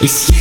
Nothing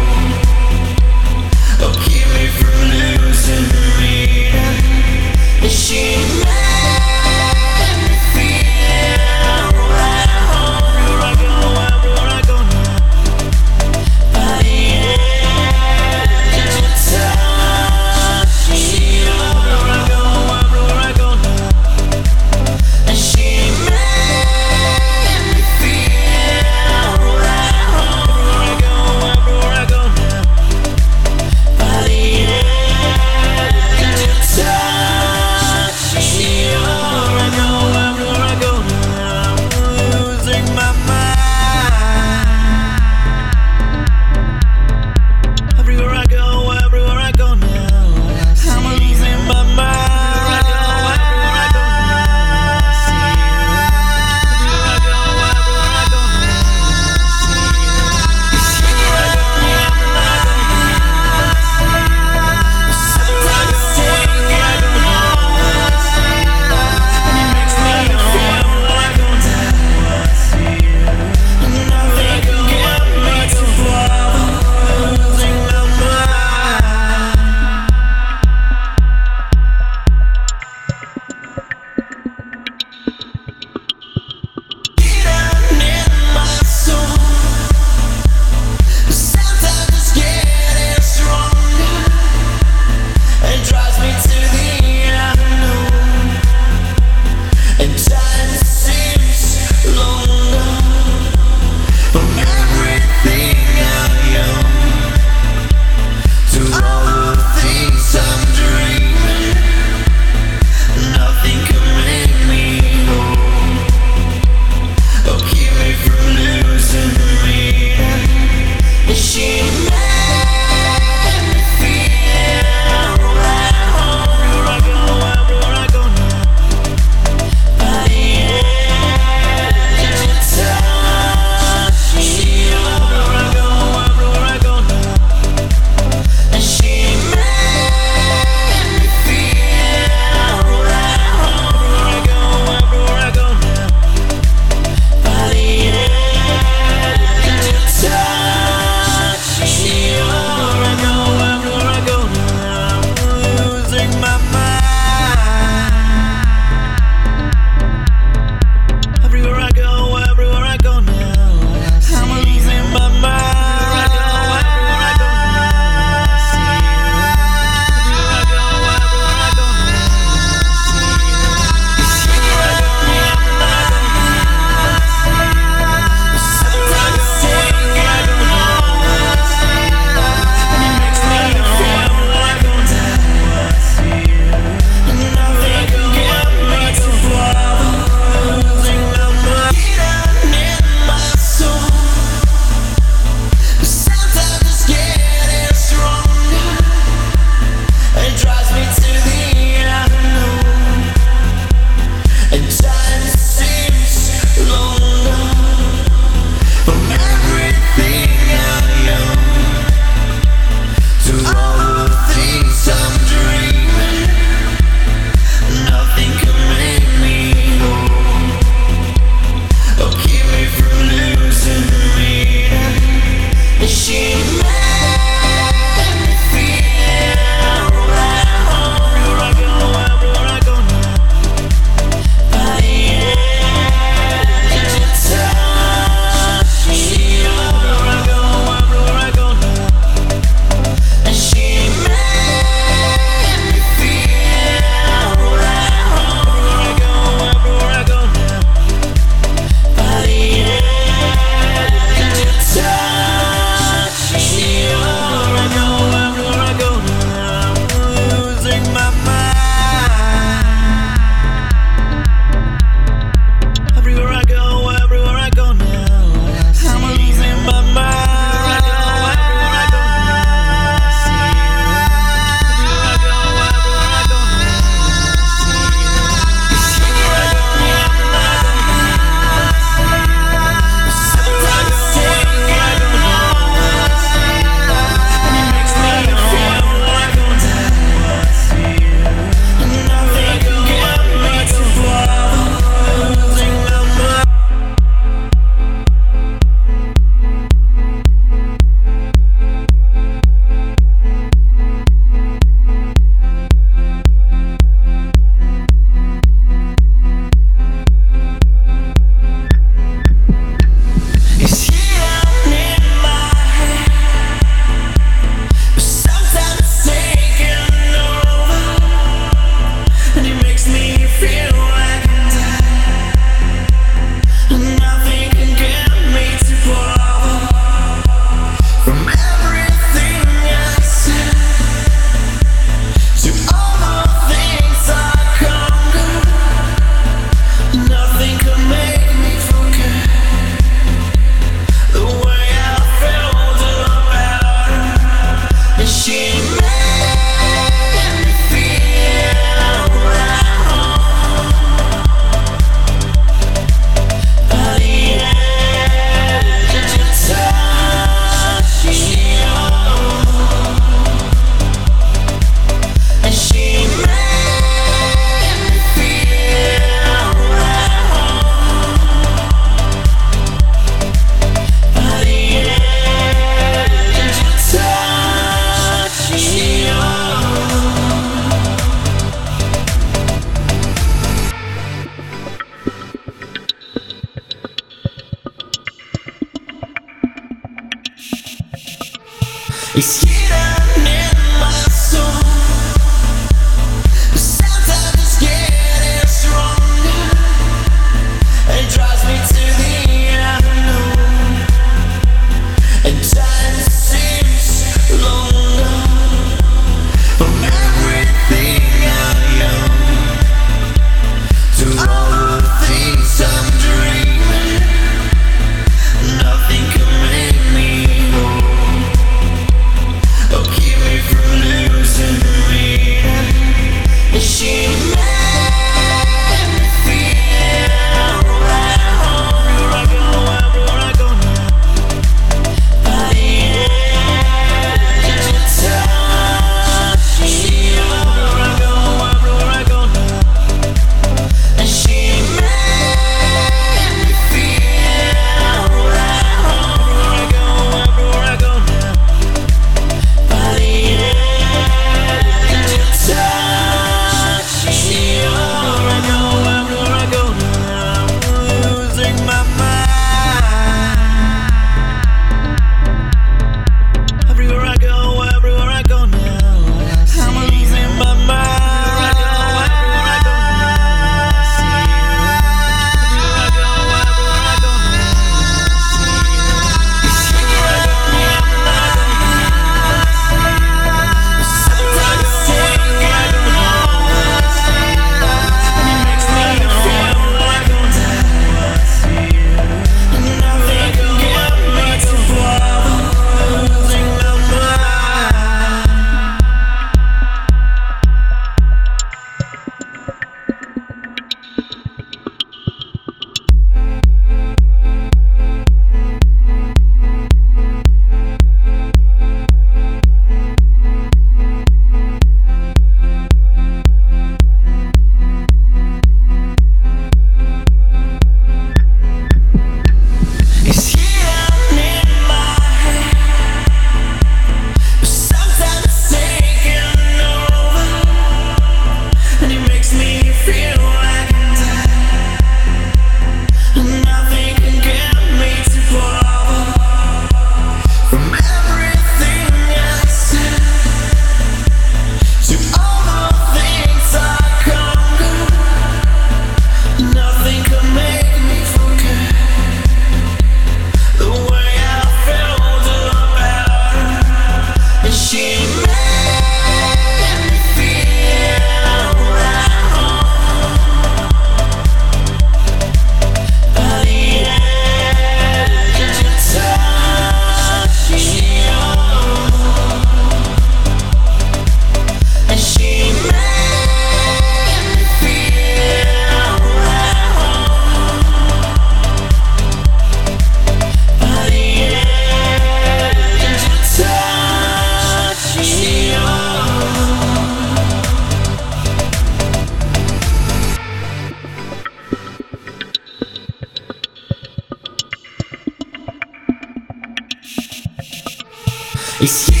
It's hidden